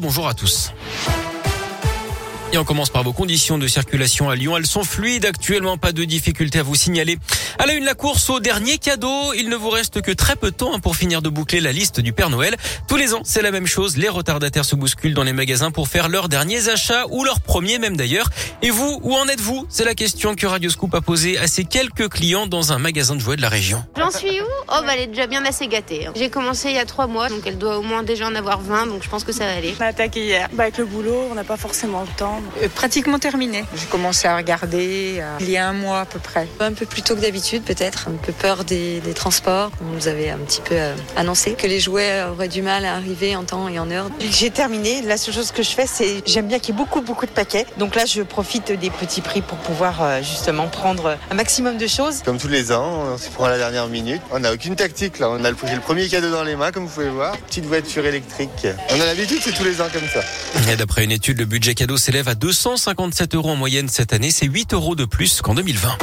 Bonjour à tous. Et on commence par vos conditions de circulation à Lyon. Elles sont fluides actuellement, pas de difficulté à vous signaler. À la une, la course au dernier cadeau. Il ne vous reste que très peu de temps hein, pour finir de boucler la liste du Père Noël. Tous les ans, c'est la même chose. Les retardataires se bousculent dans les magasins pour faire leurs derniers achats ou leurs premiers même d'ailleurs. Et vous, où en êtes-vous? C'est la question que Radio Scoop a posée à ses quelques clients dans un magasin de jouets de la région. J'en suis où? Oh, bah, elle est déjà bien assez gâtée. hein. J'ai commencé il y a trois mois, donc elle doit au moins déjà en avoir 20, donc je pense que ça va aller. On a attaqué hier. Bah, avec le boulot, on n'a pas forcément le temps. Euh, pratiquement terminé. J'ai commencé à regarder euh, il y a un mois à peu près. Un peu plus tôt que d'habitude peut-être, un peu peur des, des transports. On nous avait un petit peu euh, annoncé que les jouets auraient du mal à arriver en temps et en heure. J'ai terminé. La seule chose que je fais, c'est j'aime bien qu'il y ait beaucoup, beaucoup de paquets. Donc là, je profite des petits prix pour pouvoir euh, justement prendre un maximum de choses. Comme tous les ans, on s'y prend à la dernière minute. On n'a aucune tactique là. On a le, j'ai le premier cadeau dans les mains, comme vous pouvez voir. Petite voiture électrique. On a l'habitude, c'est tous les ans comme ça. Et d'après une étude, le budget cadeau s'élève à 257 euros en moyenne cette année. C'est 8 euros de plus qu'en 2020.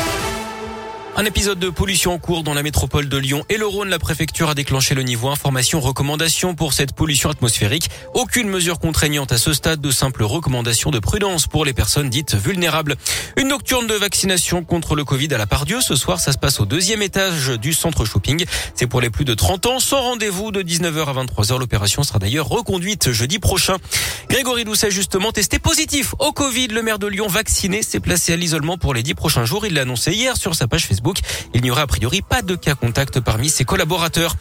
Un épisode de pollution en cours dans la métropole de Lyon et le Rhône. La préfecture a déclenché le niveau information recommandation pour cette pollution atmosphérique. Aucune mesure contraignante à ce stade, de simples recommandations de prudence pour les personnes dites vulnérables. Une nocturne de vaccination contre le Covid à la Pardieu. Ce soir, ça se passe au deuxième étage du centre shopping. C'est pour les plus de 30 ans, sans rendez-vous de 19h à 23h. L'opération sera d'ailleurs reconduite jeudi prochain. Grégory Doucet, justement, testé positif au Covid. Le maire de Lyon, vacciné, s'est placé à l'isolement pour les 10 prochains jours. Il l'a annoncé hier sur sa page Facebook. Il n'y aura a priori pas de cas contact parmi ses collaborateurs.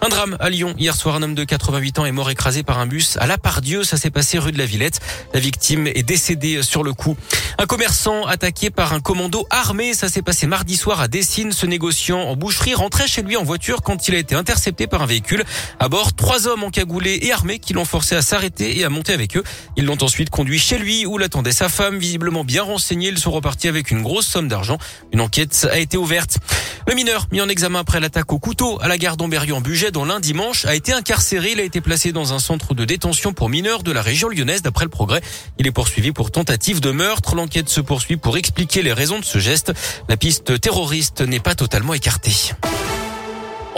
Un drame à Lyon. Hier soir, un homme de 88 ans est mort écrasé par un bus à la Pardieu. Ça s'est passé rue de la Villette. La victime est décédée sur le coup. Un commerçant attaqué par un commando armé. Ça s'est passé mardi soir à Dessines. Ce négociant en boucherie rentrait chez lui en voiture quand il a été intercepté par un véhicule. À bord, trois hommes encagoulés et armés qui l'ont forcé à s'arrêter et à monter avec eux. Ils l'ont ensuite conduit chez lui où l'attendait sa femme. Visiblement bien renseignés, ils sont repartis avec une grosse somme d'argent. Une enquête a été ouverte. Le mineur, mis en examen après l'attaque au couteau à la gare d'Amberieu en Bugey, dont lundi dimanche, a été incarcéré. Il a été placé dans un centre de détention pour mineurs de la région lyonnaise, d'après le progrès. Il est poursuivi pour tentative de meurtre. L'enquête se poursuit pour expliquer les raisons de ce geste. La piste terroriste n'est pas totalement écartée.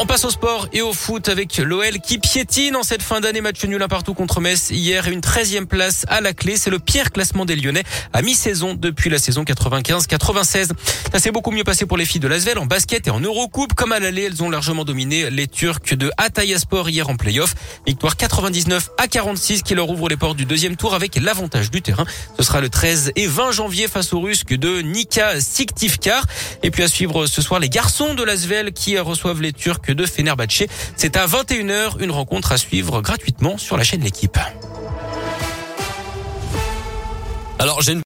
On passe au sport et au foot avec l'OL qui piétine en cette fin d'année. Match nul un partout contre Metz hier une 13e place à la clé. C'est le pire classement des Lyonnais à mi-saison depuis la saison 95-96. Ça s'est beaucoup mieux passé pour les filles de Lasvel en basket et en Eurocoupe. Comme à l'aller, elles ont largement dominé les Turcs de Sport hier en playoff. Victoire 99 à 46 qui leur ouvre les portes du deuxième tour avec l'avantage du terrain. Ce sera le 13 et 20 janvier face aux Russes de Nika Siktivkar. Et puis à suivre ce soir les garçons de Lasvel qui reçoivent les Turcs de Fenerbahçe. C'est à 21h, une rencontre à suivre gratuitement sur la chaîne L'équipe. Alors j'ai une